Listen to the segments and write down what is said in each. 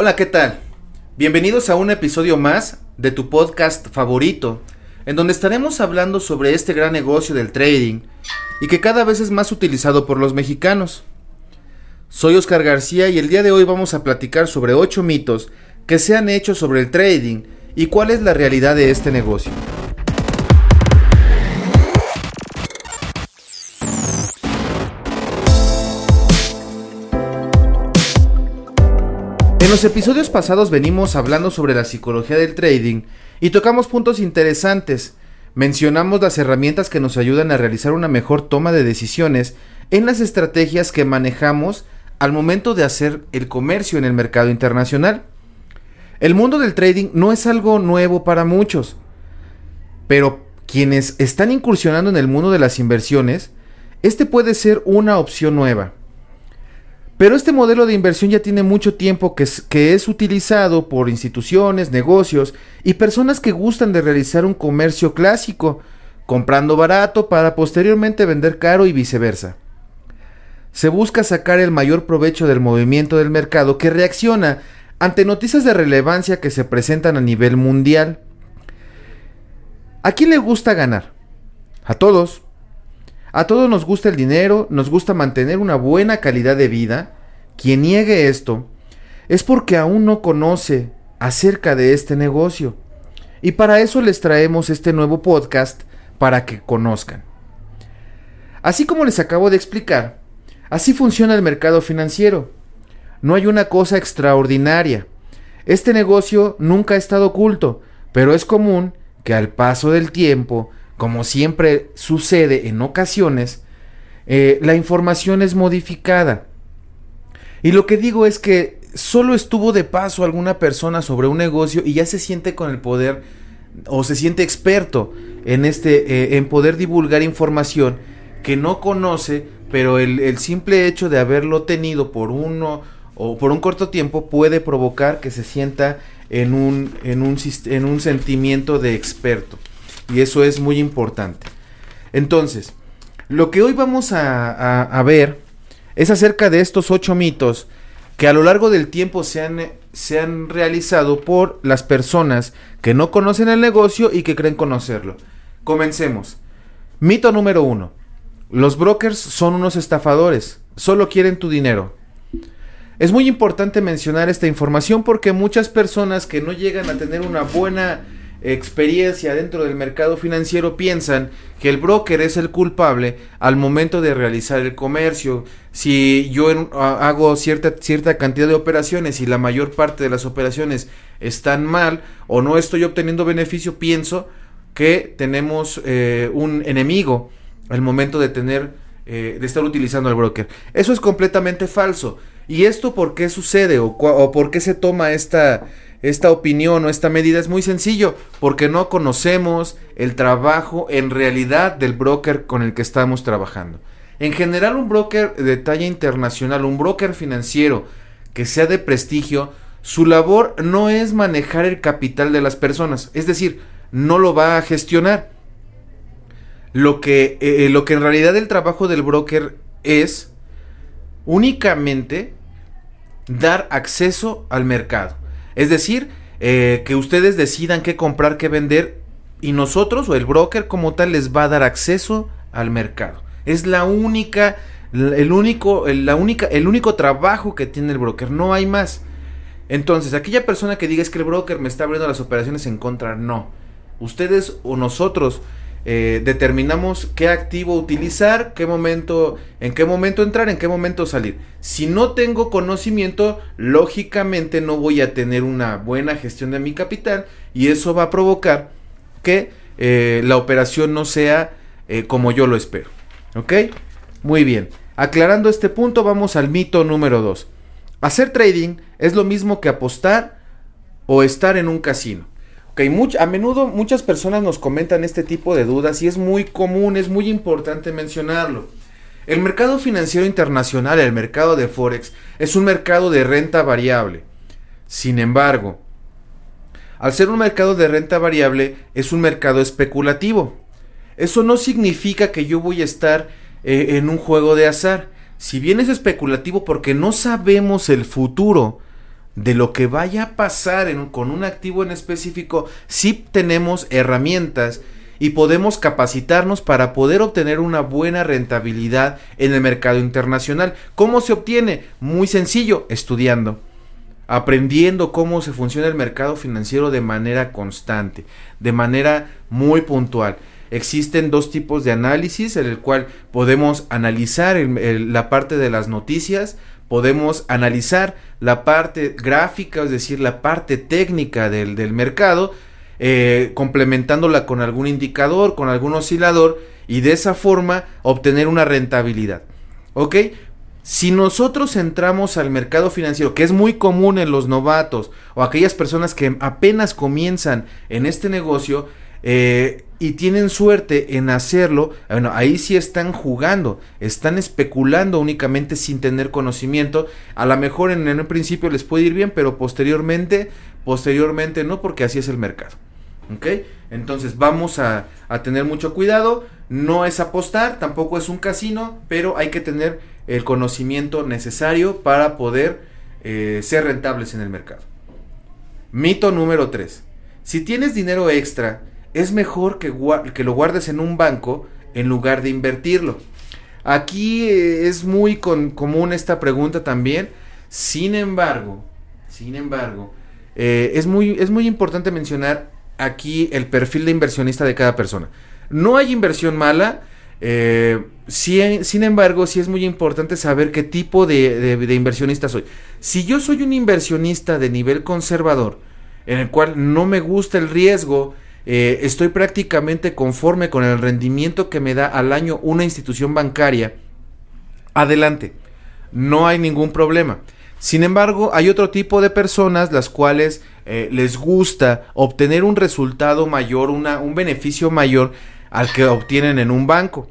Hola, ¿qué tal? Bienvenidos a un episodio más de tu podcast favorito, en donde estaremos hablando sobre este gran negocio del trading y que cada vez es más utilizado por los mexicanos. Soy Oscar García y el día de hoy vamos a platicar sobre 8 mitos que se han hecho sobre el trading y cuál es la realidad de este negocio. Los episodios pasados venimos hablando sobre la psicología del trading y tocamos puntos interesantes. Mencionamos las herramientas que nos ayudan a realizar una mejor toma de decisiones en las estrategias que manejamos al momento de hacer el comercio en el mercado internacional. El mundo del trading no es algo nuevo para muchos, pero quienes están incursionando en el mundo de las inversiones, este puede ser una opción nueva. Pero este modelo de inversión ya tiene mucho tiempo que es, utilizado por instituciones, negocios y personas que gustan de realizar un comercio clásico, comprando barato para posteriormente vender caro y viceversa. Se busca sacar el mayor provecho del movimiento del mercado que reacciona ante noticias de relevancia que se presentan a nivel mundial. ¿A quién le gusta ganar? A todos. A todos nos gusta el dinero, nos gusta mantener una buena calidad de vida. Quien niegue esto es porque aún no conoce acerca de este negocio. Y para eso les traemos este nuevo podcast para que conozcan. Así como les acabo de explicar, así funciona el mercado financiero. No hay una cosa extraordinaria. Este negocio nunca ha estado oculto, pero es común que al paso del tiempo como siempre sucede en ocasiones, eh, la información es modificada. Y lo que digo es que solo estuvo de paso alguna persona sobre un negocio y ya se siente con el poder o se siente experto en este eh, en poder divulgar información que no conoce, pero el, simple hecho de haberlo tenido por uno o por un corto tiempo puede provocar que se sienta en un, en un, en un sentimiento de experto. Y eso es muy importante. Entonces, lo que hoy vamos a, ver es acerca de estos ocho mitos que a lo largo del tiempo se han, se han realizado por las personas que no conocen el negocio y que creen conocerlo. Comencemos. Mito número uno. Los brokers son unos estafadores, solo quieren tu dinero. Es muy importante mencionar esta información porque muchas personas que no llegan a tener una buena experiencia dentro del mercado financiero piensan que el broker es el culpable al momento de realizar el comercio. Si yo hago cierta, cierta cantidad de operaciones y la mayor parte de las operaciones están mal o no estoy obteniendo beneficio, pienso que tenemos eh, un enemigo al momento de tener eh, de estar utilizando el broker. Eso es completamente falso. ¿Y esto por qué sucede o, o por qué se toma esta esta opinión o esta medida es muy sencillo, porque no conocemos el trabajo en realidad del broker con el que estamos trabajando. En general, un broker de talla internacional, un broker financiero que sea de prestigio, su labor no es manejar el capital de las personas, es decir, no lo va a gestionar. Lo que, eh, lo que en realidad el trabajo del broker es únicamente dar acceso al mercado. Es decir, eh, que ustedes decidan qué comprar, qué vender y nosotros o el broker como tal les va a dar acceso al mercado. Es la única, el único, la única, el único trabajo que tiene el broker, no hay más. Entonces, aquella persona que diga es que el broker me está abriendo las operaciones en contra, no. Ustedes o nosotros eh, determinamos qué activo utilizar, qué momento, en qué momento entrar, en qué momento salir. Si no tengo conocimiento, lógicamente no voy a tener una buena gestión de mi capital y eso va a provocar que eh, la operación no sea eh, como yo lo espero. ¿Ok? Muy bien. Aclarando este punto, vamos al mito número 2. Hacer trading es lo mismo que apostar o estar en un casino a menudo muchas personas nos comentan este tipo de dudas y es muy común, es muy importante mencionarlo. El mercado financiero internacional, el mercado de Forex, es un mercado de renta variable. Sin embargo, al ser un mercado de renta variable, es un mercado especulativo. Eso no significa que yo voy a estar eh, en un juego de azar. Si bien es especulativo porque no sabemos el futuro de lo que vaya a pasar con un activo en específico, sí tenemos herramientas y podemos capacitarnos para poder obtener una buena rentabilidad en el mercado internacional. ¿Cómo se obtiene? Muy sencillo, estudiando, aprendiendo cómo se funciona el mercado financiero de manera constante, de manera muy puntual. Existen dos tipos de análisis en el cual podemos analizar la parte de las noticias, podemos analizar la parte gráfica, es decir, la parte técnica del, del mercado, eh, complementándola con algún indicador, con algún oscilador y de esa forma obtener una rentabilidad. ¿Ok? Si nosotros entramos al mercado financiero, que es muy común en los novatos o aquellas personas que apenas comienzan en este negocio, eh, y tienen suerte en hacerlo, bueno, ahí sí están jugando, están especulando únicamente sin tener conocimiento. A lo mejor en, el principio les puede ir bien, pero posteriormente, posteriormente no, porque así es el mercado. ¿Ok? Entonces vamos a, tener mucho cuidado. No es apostar, tampoco es un casino, pero hay que tener el conocimiento necesario para poder eh, ser rentables en el mercado. Mito número 3. Si tienes dinero extra, es mejor que, que lo guardes en un banco en lugar de invertirlo. Aquí eh, es muy común esta pregunta también. Sin embargo, sin embargo, eh, es, muy, es muy importante mencionar aquí el perfil de inversionista de cada persona. No hay inversión mala. Eh, sin embargo, sí es muy importante saber qué tipo de, de, inversionista soy. Si yo soy un inversionista de nivel conservador, en el cual no me gusta el riesgo, eh, estoy prácticamente conforme con el rendimiento que me da al año una institución bancaria, adelante, no hay ningún problema. Sin embargo, hay otro tipo de personas las cuales eh, les gusta obtener un resultado mayor, una, un beneficio mayor al que obtienen en un banco.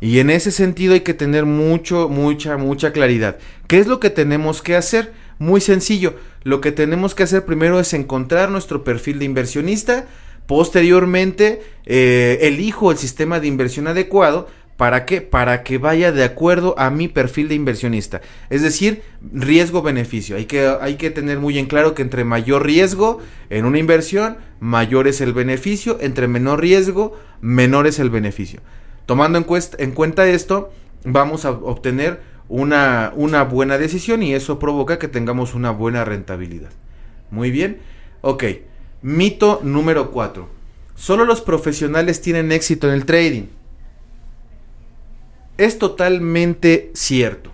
Y en ese sentido hay que tener mucho, mucha, mucha claridad. ¿Qué es lo que tenemos que hacer? Muy sencillo. Lo que tenemos que hacer primero es encontrar nuestro perfil de inversionista. Posteriormente, eh, elijo el sistema de inversión adecuado ¿Para qué? Para que vaya de acuerdo a mi perfil de inversionista. Es decir, riesgo-beneficio. Hay que, hay que tener muy en claro que entre mayor riesgo en una inversión, mayor es el beneficio. Entre menor riesgo, menor es el beneficio. Tomando en, en cuenta esto, vamos a obtener una, una buena decisión y eso provoca que tengamos una buena rentabilidad. Muy bien. Ok. Mito número 4. Solo los profesionales tienen éxito en el trading es totalmente cierto.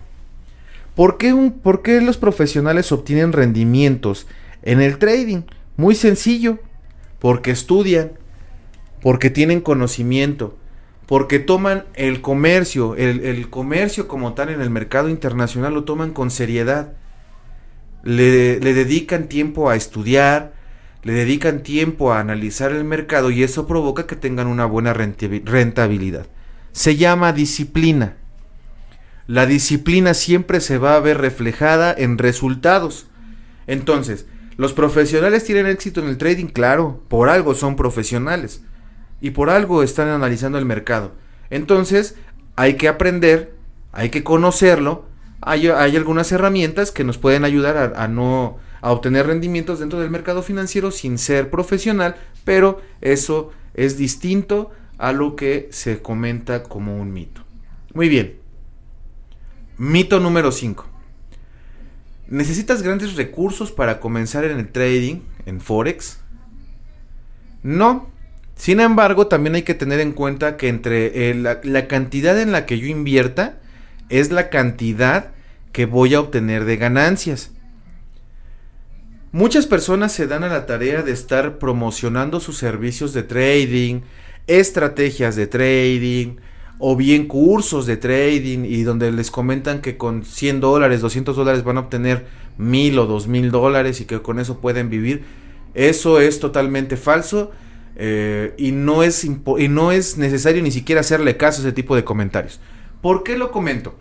¿Por qué, ¿Por qué, los profesionales obtienen rendimientos en el trading? Muy sencillo. Porque estudian, porque tienen conocimiento, porque toman el comercio, el, comercio como tal en el mercado internacional lo toman con seriedad. Le dedican tiempo a estudiar, le dedican tiempo a analizar el mercado y eso provoca que tengan una buena rentabilidad se llama disciplina. La disciplina siempre se va a ver reflejada en resultados. Entonces, los profesionales tienen éxito en el trading, claro, por algo son profesionales y por algo están analizando el mercado. Entonces, hay que aprender, hay que conocerlo. Hay, algunas herramientas que nos pueden ayudar a no a obtener rendimientos dentro del mercado financiero sin ser profesional, pero eso es distinto a lo que se comenta como un mito. Muy bien. Mito número 5. ¿Necesitas grandes recursos para comenzar en el trading, en Forex? No. Sin embargo, también hay que tener en cuenta que entre la, la cantidad en la que yo invierta es la cantidad que voy a obtener de ganancias. Muchas personas se dan a la tarea de estar promocionando sus servicios de trading, estrategias de trading o bien cursos de trading y donde les comentan que con 100 dólares, 200 dólares van a obtener mil o dos mil dólares y que con eso pueden vivir. Eso es totalmente falso eh, y, no es y no es necesario ni siquiera hacerle caso a ese tipo de comentarios. ¿Por qué lo comento?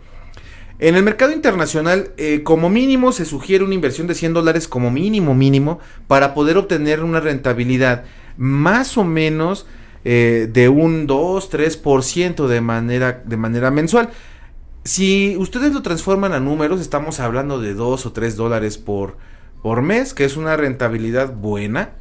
En el mercado internacional, eh, como mínimo, se sugiere una inversión de 100 dólares como mínimo, mínimo, para poder obtener una rentabilidad más o menos eh, de un 2-3% de manera, de manera mensual. Si ustedes lo transforman a números, estamos hablando de 2 o 3 dólares por, por mes, que es una rentabilidad buena.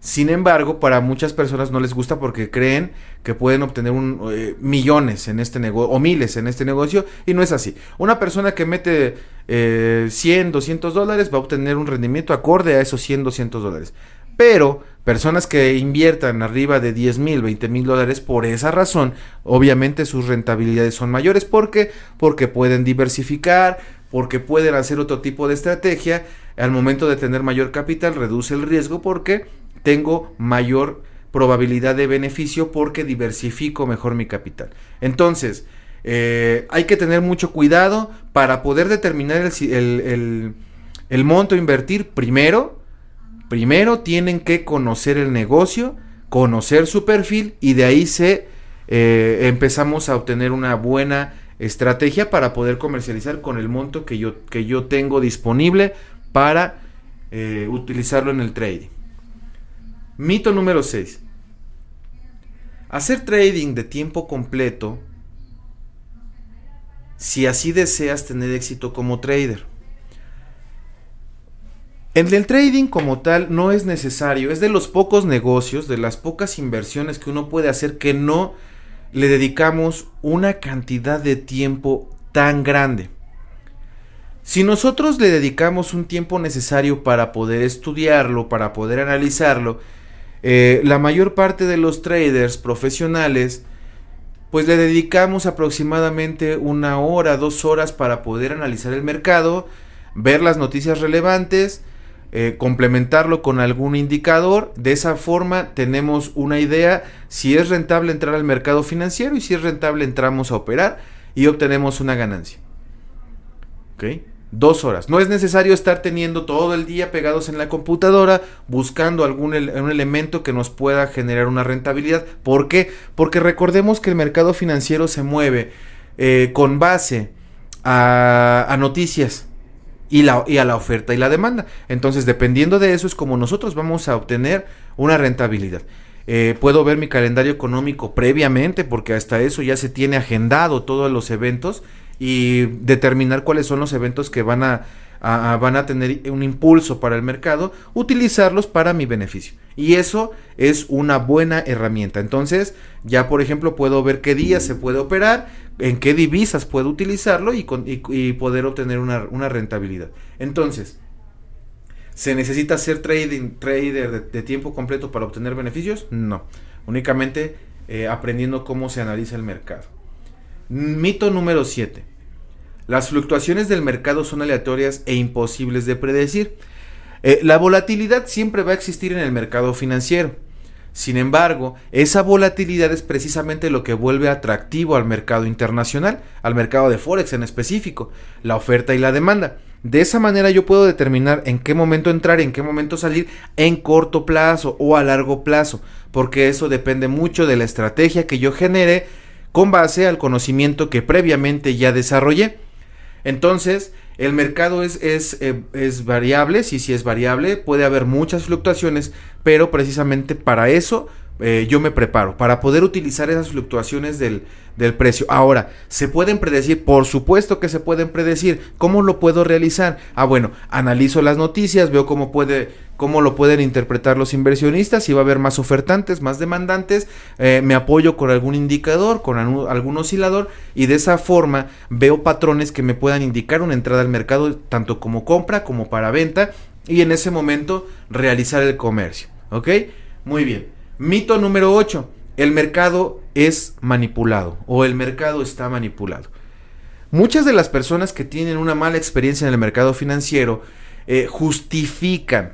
Sin embargo, para muchas personas no les gusta porque creen que pueden obtener un, eh, millones en este negocio o miles en este negocio y no es así. Una persona que mete 100, 200 dólares va a obtener un rendimiento acorde a esos 100, 200 dólares. Pero personas que inviertan arriba de 10 mil, 20 mil dólares, por esa razón, obviamente sus rentabilidades son mayores. ¿Por qué? Porque pueden diversificar, porque pueden hacer otro tipo de estrategia. Al momento de tener mayor capital, reduce el riesgo porque tengo mayor probabilidad de beneficio porque diversifico mejor mi capital. Entonces, eh, hay que tener mucho cuidado para poder determinar el, el, el monto a invertir primero Primero tienen que conocer el negocio, conocer su perfil y de ahí se eh, empezamos a obtener una buena estrategia para poder comercializar con el monto que yo, que yo tengo disponible para eh, utilizarlo en el trading. Mito número 6. Hacer trading de tiempo completo si así deseas tener éxito como trader. En el trading como tal no es necesario, es de los pocos negocios, de las pocas inversiones que uno puede hacer que no le dedicamos una cantidad de tiempo tan grande. Si nosotros le dedicamos un tiempo necesario para poder estudiarlo, para poder analizarlo, eh, la mayor parte de los traders profesionales, pues le dedicamos aproximadamente una hora, dos horas para poder analizar el mercado, ver las noticias relevantes, eh, complementarlo con algún indicador. De esa forma tenemos una idea si es rentable entrar al mercado financiero y si es rentable entramos a operar y obtenemos una ganancia. ¿Ok? Dos horas. No es necesario estar teniendo todo el día pegados en la computadora buscando algún un elemento que nos pueda generar una rentabilidad. ¿Por qué? Porque recordemos que el mercado financiero se mueve eh, con base a, noticias y a la oferta y la demanda. Entonces, dependiendo de eso es como nosotros vamos a obtener una rentabilidad. Eh, puedo ver mi calendario económico previamente porque hasta eso ya se tiene agendado todos los eventos y determinar cuáles son los eventos que van a, van a tener un impulso para el mercado, utilizarlos para mi beneficio. Y eso es una buena herramienta. Entonces, ya por ejemplo, puedo ver qué días se puede operar, en qué divisas puedo utilizarlo y, poder obtener una, rentabilidad. Entonces, ¿se necesita ser trading, trader de, tiempo completo para obtener beneficios? No, únicamente eh, aprendiendo cómo se analiza el mercado. Mito número 7. Las fluctuaciones del mercado son aleatorias e imposibles de predecir. Eh, la volatilidad siempre va a existir en el mercado financiero. Sin embargo, esa volatilidad es precisamente lo que vuelve atractivo al mercado internacional, al mercado de Forex en específico, la oferta y la demanda. De esa manera yo puedo determinar en qué momento entrar, en qué momento salir en corto plazo o a largo plazo, porque eso depende mucho de la estrategia que yo genere con base al conocimiento que previamente ya desarrollé. Entonces, el mercado es, es, eh, es variable, sí, sí es variable, puede haber muchas fluctuaciones, pero precisamente para eso eh, yo me preparo, para poder utilizar esas fluctuaciones del, del, precio. Ahora, ¿se pueden predecir? Por supuesto que se pueden predecir. ¿Cómo lo puedo realizar? Ah, bueno, analizo las noticias, veo cómo puede cómo lo pueden interpretar los inversionistas, si va a haber más ofertantes, más demandantes, eh, me apoyo con algún indicador, con algún oscilador y de esa forma veo patrones que me puedan indicar una entrada al mercado tanto como compra como para venta y en ese momento realizar el comercio. ¿Ok? Muy bien. Mito número 8. El mercado es manipulado o el mercado está manipulado. Muchas de las personas que tienen una mala experiencia en el mercado financiero eh, justifican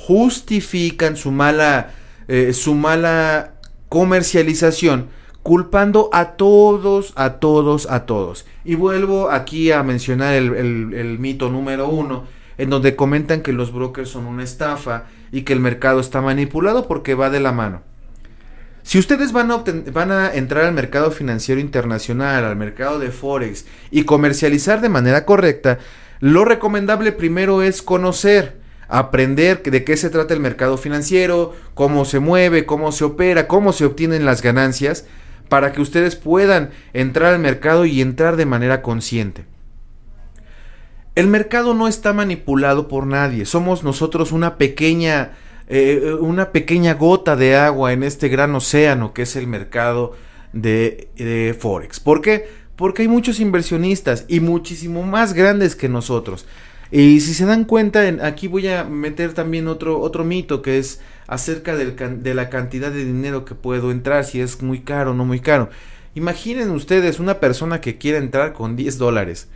justifican su mala, eh, su mala comercialización culpando a todos, a todos, a todos. Y vuelvo aquí a mencionar el, el, mito número uno, en donde comentan que los brokers son una estafa y que el mercado está manipulado porque va de la mano. Si ustedes van a, van a entrar al mercado financiero internacional, al mercado de Forex y comercializar de manera correcta, lo recomendable primero es conocer aprender de qué se trata el mercado financiero, cómo se mueve, cómo se opera, cómo se obtienen las ganancias, para que ustedes puedan entrar al mercado y entrar de manera consciente. El mercado no está manipulado por nadie, somos nosotros una pequeña, eh, una pequeña gota de agua en este gran océano que es el mercado de, Forex. ¿Por qué? Porque hay muchos inversionistas y muchísimo más grandes que nosotros. Y si se dan cuenta, aquí voy a meter también otro, otro mito que es acerca de la cantidad de dinero que puedo entrar, si es muy caro o no muy caro. Imaginen ustedes una persona que quiere entrar con 10 dólares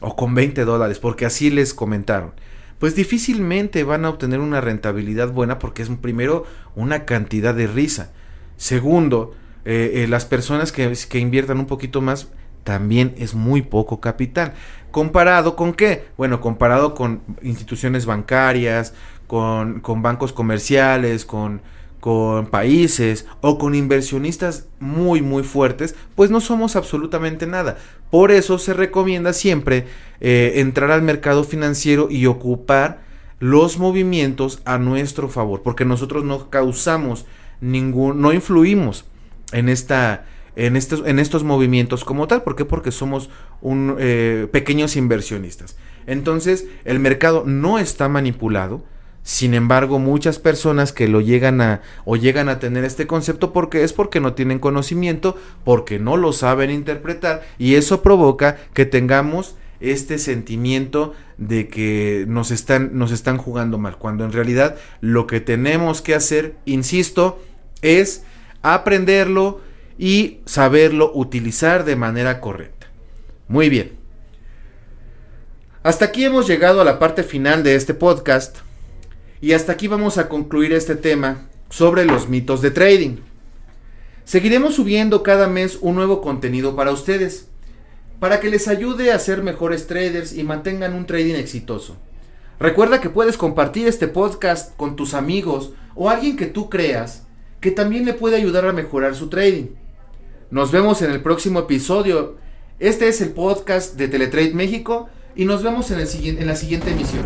o con 20 dólares, porque así les comentaron. Pues difícilmente van a obtener una rentabilidad buena porque es primero una cantidad de risa. Segundo, eh, eh, las personas que, que inviertan un poquito más también es muy poco capital. ¿Comparado con qué? Bueno, comparado con instituciones bancarias, con, con bancos comerciales, con, con países o con inversionistas muy muy fuertes, pues no somos absolutamente nada. Por eso se recomienda siempre eh, entrar al mercado financiero y ocupar los movimientos a nuestro favor, porque nosotros no causamos ningún, no influimos en esta en estos, en estos movimientos como tal. ¿Por qué? Porque somos un, eh, pequeños inversionistas. Entonces, el mercado no está manipulado. Sin embargo, muchas personas que lo llegan a o llegan a tener este concepto porque es porque no tienen conocimiento, porque no lo saben interpretar y eso provoca que tengamos este sentimiento de que nos están nos están jugando mal, cuando en realidad lo que tenemos que hacer, insisto, es aprenderlo, y saberlo utilizar de manera correcta. Muy bien. Hasta aquí hemos llegado a la parte final de este podcast y hasta aquí vamos a concluir este tema sobre los mitos de trading. Seguiremos subiendo cada mes un nuevo contenido para ustedes, para que les ayude a ser mejores traders y mantengan un trading exitoso. Recuerda que puedes compartir este podcast con tus amigos o alguien que tú creas que también le puede ayudar a mejorar su trading. Nos vemos en el próximo episodio. Este es el podcast de Teletrade México y nos vemos en, el, en la siguiente emisión.